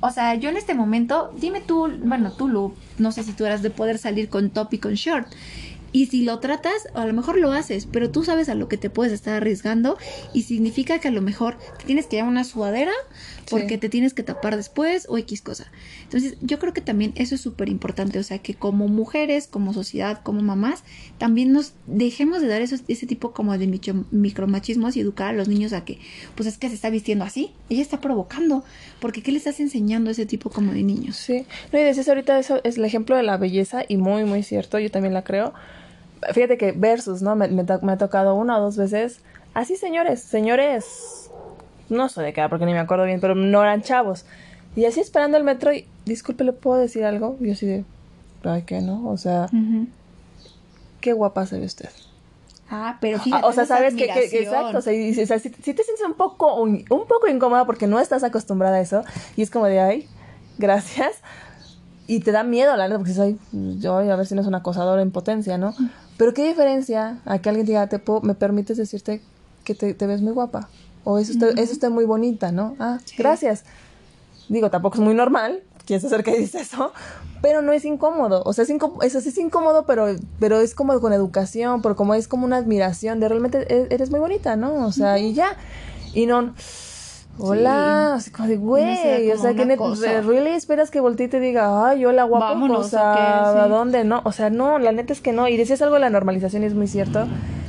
O sea, yo en este momento, dime tú, bueno, tú, Lu, no sé si tú eras de poder salir con top y con short. Y si lo tratas, a lo mejor lo haces, pero tú sabes a lo que te puedes estar arriesgando y significa que a lo mejor te tienes que llevar una sudadera porque te tienes que tapar después o X cosa. Entonces, yo creo que también eso es súper importante, o sea, que como mujeres, como sociedad, como mamás, también nos dejemos de dar eso, ese tipo como de micromachismos y educar a los niños a que, pues es que se está vistiendo así, ella está provocando, porque ¿qué le estás enseñando a ese tipo como de niños? Sí, no, y decías ahorita eso es el ejemplo de la belleza y muy, muy cierto, yo también la creo fíjate que versus, ¿no? Me, me, ha tocado una o dos veces. Así, señores, señores, no sé de qué, porque ni me acuerdo bien, pero no eran chavos. Y así esperando el metro y, disculpe, ¿le puedo decir algo? Y yo así de, ay, ¿qué no? O sea, qué guapa se ve usted. Ah, pero fíjate. o sea, sabes que, exacto, o sea, si, te sientes un poco, un, un, poco incómoda porque no estás acostumbrada a eso, y es como de, ay, gracias, y te da miedo, la neta, porque soy, yo a ver si no es un acosador en potencia, ¿no? Pero qué diferencia a que alguien diga, te puedo, me permites decirte que te, ves muy guapa. O eso, está, eso está muy bonita, ¿no? Ah, gracias. Digo, tampoco es muy normal. ¿Quién se acerca y dice eso? Pero no es incómodo. O sea, es, eso sí es incómodo, pero, pero es como con educación, por como es como una admiración de realmente e, eres muy bonita, ¿no? O sea, y ya. Y no Hola, así como de, güey, o sea, que ¿really esperas que voltee y te diga, ay, hola, guapo, Vámonos, o sea, ¿a dónde? No, o sea, no, la neta es que no, y decías algo de la normalización y es muy cierto,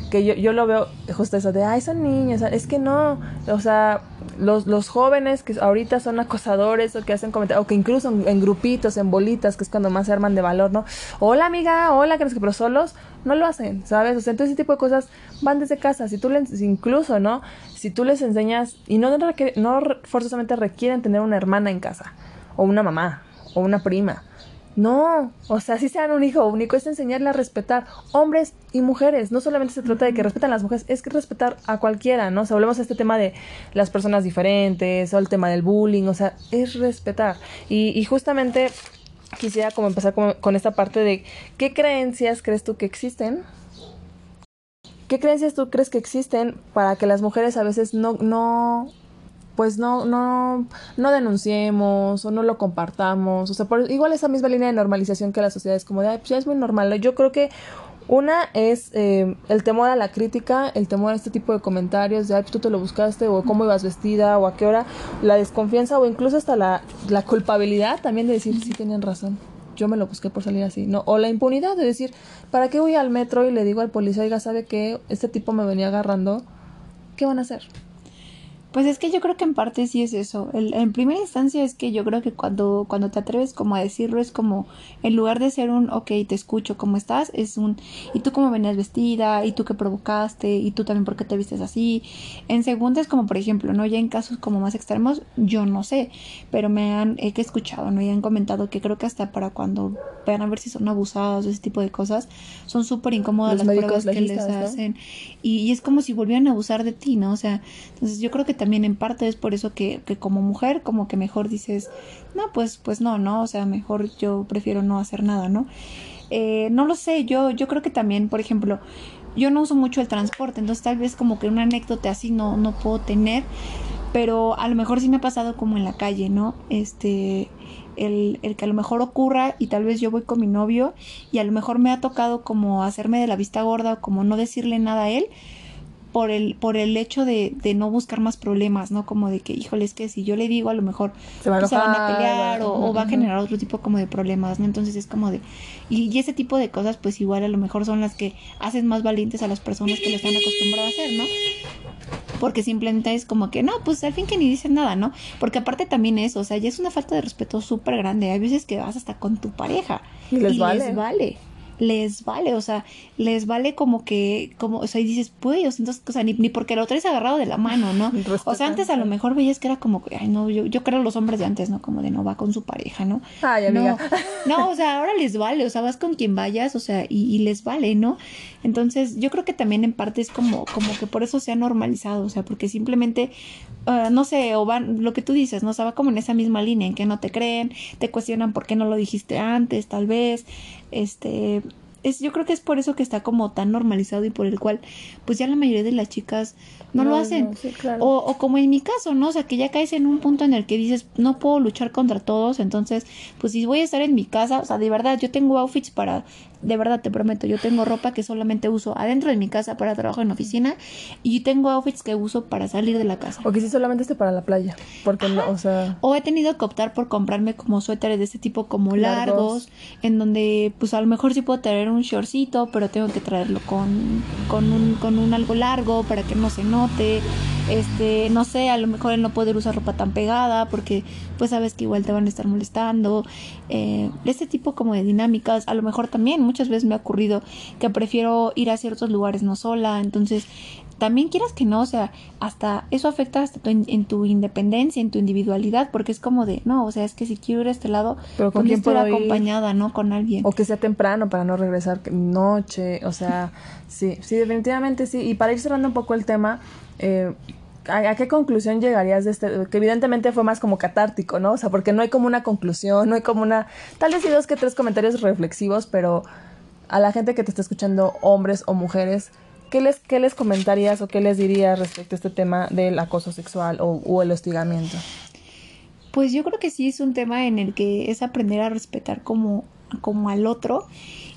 que yo, yo lo veo justo eso de, ay, son niños, es que no, o sea, los, los jóvenes que ahorita son acosadores o que hacen comentarios, o que incluso en, grupitos, en bolitas, que es cuando más se arman de valor, ¿no? Hola amiga, hola, que pero solos no lo hacen, ¿sabes? O sea, entonces ese tipo de cosas van desde casa. Si tú les, incluso, ¿no? Si tú les enseñas, y no, no forzosamente requieren tener una hermana en casa, o una mamá, o una prima, no, o sea, si sean un hijo único, es enseñarle a respetar hombres y mujeres. No solamente se trata de que respetan a las mujeres, es que respetar a cualquiera, ¿no? O sea, volvemos a este tema de las personas diferentes, o el tema del bullying, o sea, es respetar. Y, justamente quisiera como empezar con, con esta parte de qué creencias crees tú que existen ¿Qué creencias tú crees que existen para que las mujeres a veces no, no, pues no, no, no denunciemos o no lo compartamos. O sea, por, igual esa misma línea de normalización que la sociedad es como de, pues ya es muy normal. Yo creo que una es eh, el temor a la crítica, el temor a este tipo de comentarios de, ay, pues tú te lo buscaste, o cómo ibas vestida, o a qué hora, la desconfianza, o incluso hasta la, la culpabilidad también de decir, sí, tenían razón. yo me lo busqué por salir así, ¿no? O la impunidad de decir, ¿para qué voy al metro y le digo al policía, oiga, sabe que este tipo me venía agarrando? ¿Qué van a hacer? Pues es que yo creo que en parte sí es eso. El, en primera instancia es que yo creo que cuando, cuando te atreves como a decirlo es como, en lugar de ser un, ok, te escucho, ¿cómo estás? Es un, ¿y tú cómo venías vestida? ¿Y tú qué provocaste? ¿Y tú también por qué te vistes así? En segunda es como, por ejemplo, ¿no? Ya en casos como más extremos, yo no sé, pero me han, he escuchado, ¿no? Y han comentado que creo que hasta para cuando vean a ver si son abusados o ese tipo de cosas, son súper incómodas las pruebas que les hacen. Y, y es como si volvieran a abusar de ti, ¿no? O sea, entonces yo creo que también en parte es por eso que, que, como mujer como que mejor dices, no, pues, pues no, ¿no? O sea, mejor yo prefiero no hacer nada, ¿no? Eh, no lo sé, yo, yo creo que también, por ejemplo, yo no uso mucho el transporte, entonces tal vez como que una anécdota así no, no puedo tener, pero a lo mejor sí me ha pasado como en la calle, ¿no? Este, el, el, que a lo mejor ocurra y tal vez yo voy con mi novio y a lo mejor me ha tocado como hacerme de la vista gorda o como no decirle nada a él, por el, por el hecho de, de, no buscar más problemas, ¿no? Como de que, híjole, es que si yo le digo, a lo mejor se, va a, pues, se van a pelear o, o, va a generar otro tipo como de problemas, ¿no? Entonces es como de... Y, y, ese tipo de cosas, pues igual a lo mejor son las que hacen más valientes a las personas que lo están acostumbradas a hacer, ¿no? Porque simplemente es como que, no, pues al fin que ni dicen nada, ¿no? Porque aparte también eso, o sea, ya es una falta de respeto súper grande. Hay veces que vas hasta con tu pareja. Y les y vale. Les vale les vale, o sea, les vale como que, como, o sea, y dices, pues, entonces, o sea, ni, ni porque lo traes agarrado de la mano, ¿no? [laughs] O sea, antes a lo mejor veías que era como que, ay, no, yo, yo creo los hombres de antes, ¿no? Como de no va con su pareja, ¿no? Ay, amiga. No, no, o sea, [laughs] ahora les vale, o sea, vas con quien vayas, o sea, y, y les vale, ¿no? Entonces, yo creo que también en parte es como, como que por eso se ha normalizado, o sea, porque simplemente, uh, no sé, o van, lo que tú dices, ¿no? O sea, va como en esa misma línea, en que no te creen, te cuestionan por qué no lo dijiste antes, tal vez, este, es, yo creo que es por eso que está como tan normalizado y por el cual pues ya la mayoría de las chicas no, no lo hacen. No, sí, claro. o, o, como en mi caso, ¿no? O sea, que ya caes en un punto en el que dices, no puedo luchar contra todos, entonces, pues si voy a estar en mi casa, o sea, de verdad, yo tengo outfits para, de verdad te prometo, yo tengo ropa que solamente uso adentro de mi casa para trabajo en oficina y tengo outfits que uso para salir de la casa. O que sí solamente esté para la playa, porque Ajá. no, o sea... O he tenido que optar por comprarme como suéteres de este tipo como largos, largos en donde pues a lo mejor sí puedo traer un shortcito, pero tengo que traerlo con, con, un, con un algo largo para que no se note. Este, no sé, a lo mejor el no poder usar ropa tan pegada porque pues sabes que igual te van a estar molestando. Eh, este tipo como de dinámicas, a lo mejor también muchas veces me ha ocurrido que prefiero ir a ciertos lugares no sola, entonces también quieras que no, o sea, hasta eso afecta hasta tu, en tu independencia, en tu individualidad, porque es como de, no, o sea, es que si quiero ir a este lado, pero con quién acompañada? ¿no? Con alguien. O que sea temprano para no regresar noche, o sea, sí, sí, definitivamente sí. Y para ir cerrando un poco el tema, eh, ¿A, ¿A, qué conclusión llegarías de este? Que evidentemente fue más como catártico, ¿no? O sea, porque no hay como una conclusión, no hay como una... Tal vez sí dos que tres comentarios reflexivos, pero a la gente que te está escuchando, hombres o mujeres, ¿qué les, qué les comentarías o qué les dirías respecto a este tema del acoso sexual o el hostigamiento? Pues yo creo que sí es un tema en el que es aprender a respetar como, como al otro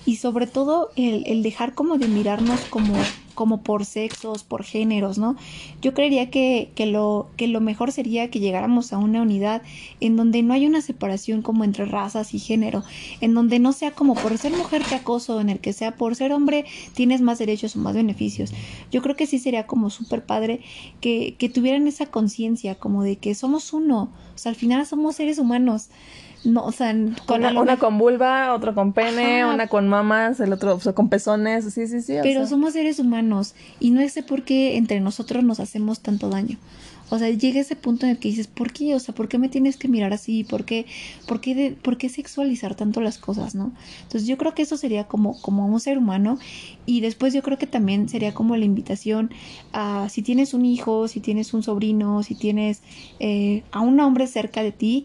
y sobre todo el, el dejar como de mirarnos como como por sexos, por géneros, ¿no? Yo creería que, que, lo, que lo mejor sería que llegáramos a una unidad en donde no hay una separación como entre razas y género, en donde no sea como por ser mujer te acoso, en el que sea por ser hombre tienes más derechos o más beneficios. Yo creo que sí sería como súper padre que, que tuvieran esa conciencia como de que somos uno, o sea, al final somos seres humanos no, o sea, con una, una, con vulva, otro con pene, Ajá. una con mamas, el otro o sea, con pezones, sí, sí, sí. Pero sea. somos seres humanos y no sé por qué entre nosotros nos hacemos tanto daño. O sea, llega ese punto en el que dices, ¿por qué? O sea, ¿por qué me tienes que mirar así? ¿Por qué, por qué, de, por qué sexualizar tanto las cosas, no? Entonces yo creo que eso sería como, como un ser humano y después yo creo que también sería como la invitación a si tienes un hijo, si tienes un sobrino, si tienes eh, a un hombre cerca de ti,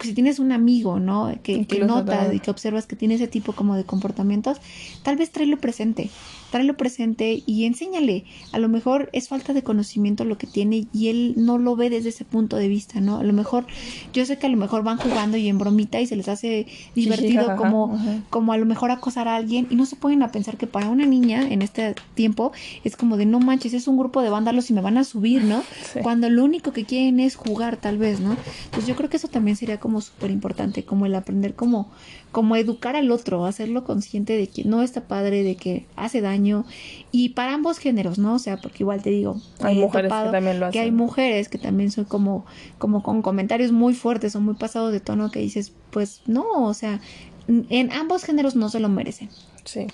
si tienes un amigo, ¿no? Que, que nota y que observas que tiene ese tipo como de comportamientos, tal vez tráelo presente, tráelo presente y enséñale. A lo mejor es falta de conocimiento lo que tiene y él no lo ve desde ese punto de vista, ¿no? A lo mejor, yo sé que a lo mejor van jugando y en bromita y se les hace divertido sí, sí, como, ajá. como a lo mejor acosar a alguien y no se ponen a pensar que para una niña en este tiempo es como de no manches, es un grupo de vándalos y me van a subir, ¿no? [laughs] Sí. Cuando lo único que quieren es jugar tal vez, ¿no? Entonces yo creo que eso también sería como súper importante, como el aprender como, como educar al otro, hacerlo consciente de que no está padre, de que hace daño, y para ambos géneros, ¿no? O sea, porque igual te digo, hay mujeres que también lo hacen. Que hay mujeres que también son como, como con comentarios muy fuertes o muy pasados de tono que dices, pues no, o sea, en ambos géneros no se lo merecen. Sí.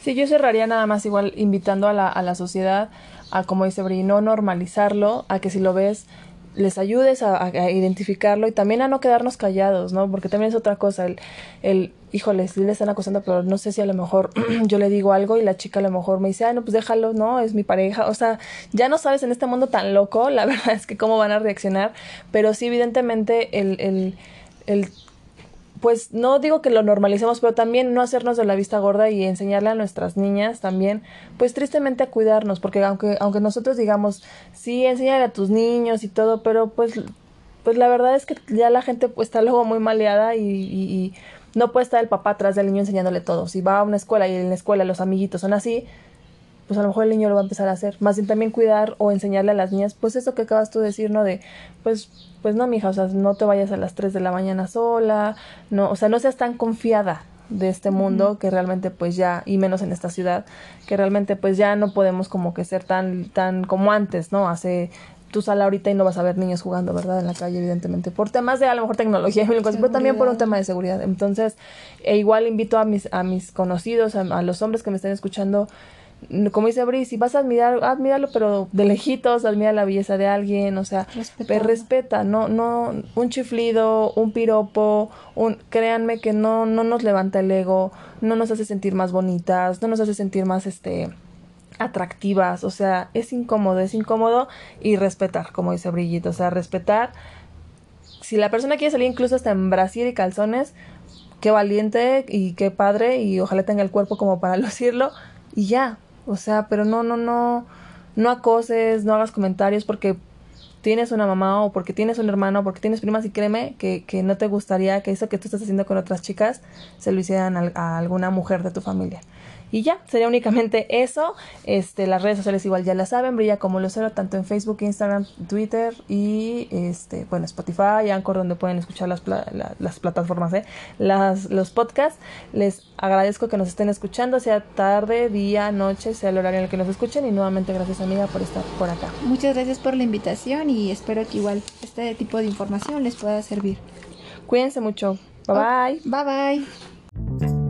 Sí, yo cerraría nada más igual invitando a la, a la sociedad a, como dice Bri, no normalizarlo, a que si lo ves les ayudes a, identificarlo y también a no quedarnos callados, ¿no? Porque también es otra cosa, el, el híjole, sí le están acosando, pero no sé si a lo mejor [clears throat] yo le digo algo y la chica a lo mejor me dice, ay, no, pues déjalo, no, es mi pareja, o sea, ya no sabes en este mundo tan loco, [laughs] la verdad es que cómo van a reaccionar, pero sí, evidentemente, el, el, el pues no digo que lo normalicemos, pero también no hacernos de la vista gorda y enseñarle a nuestras niñas también, pues tristemente a cuidarnos, porque aunque, aunque nosotros digamos, sí, enséñale a tus niños y todo, pero pues, pues la verdad es que ya la gente pues, está luego muy maleada y, y no puede estar el papá atrás del niño enseñándole todo. Si va a una escuela y en la escuela los amiguitos son así, pues a lo mejor el niño lo va a empezar a hacer. Más bien también cuidar o enseñarle a las niñas, pues eso que acabas tú de decir, ¿no? De, pues, pues no, mija, o sea, no te vayas a las 3 de la mañana sola, no, o sea, no seas tan confiada de este mundo que realmente pues ya y menos en esta ciudad que realmente pues ya no podemos como que ser tan tan como antes no hace tú sal ahorita y no vas a ver niños jugando, ¿verdad? En la calle, evidentemente, por temas de a lo mejor tecnología [laughs] cosas, pero también por un tema de seguridad. Entonces, e igual invito a mis, a mis conocidos, a, a los hombres que me estén escuchando, como dice Bri, si vas a admirar, admíralo, pero de lejitos, admira la belleza de alguien, o sea, respeta, no, no, un chiflido, un piropo, un, créanme que no, no nos levanta el ego, no nos hace sentir más bonitas, no nos hace sentir más, este, atractivas, o sea, es incómodo, es incómodo y respetar, como dice Brillito, o sea, respetar. Si la persona quiere salir incluso hasta en brasil y calzones, qué valiente y qué padre y ojalá tenga el cuerpo como para [laughs] lucirlo y ya, o sea, pero no, no, no, no acoses, no hagas comentarios porque tienes una mamá o porque tienes un hermano o porque tienes primas y créeme que, que no te gustaría que eso que tú estás haciendo con otras chicas se lo hicieran a alguna mujer de tu familia. Y ya, sería únicamente eso. Este, las redes sociales igual ya la saben, brilla como Lucero, tanto en Facebook, Instagram, Twitter y este, bueno, Spotify, Anchor, donde pueden escuchar las, las plataformas, ¿eh? las, los podcasts. Les agradezco que nos estén escuchando, sea tarde, día, noche, sea el horario en el que nos escuchen. Y nuevamente gracias amiga por estar por acá. Muchas gracias por la invitación y espero que igual este tipo de información les pueda servir. Cuídense mucho. Bye bye. Bye bye.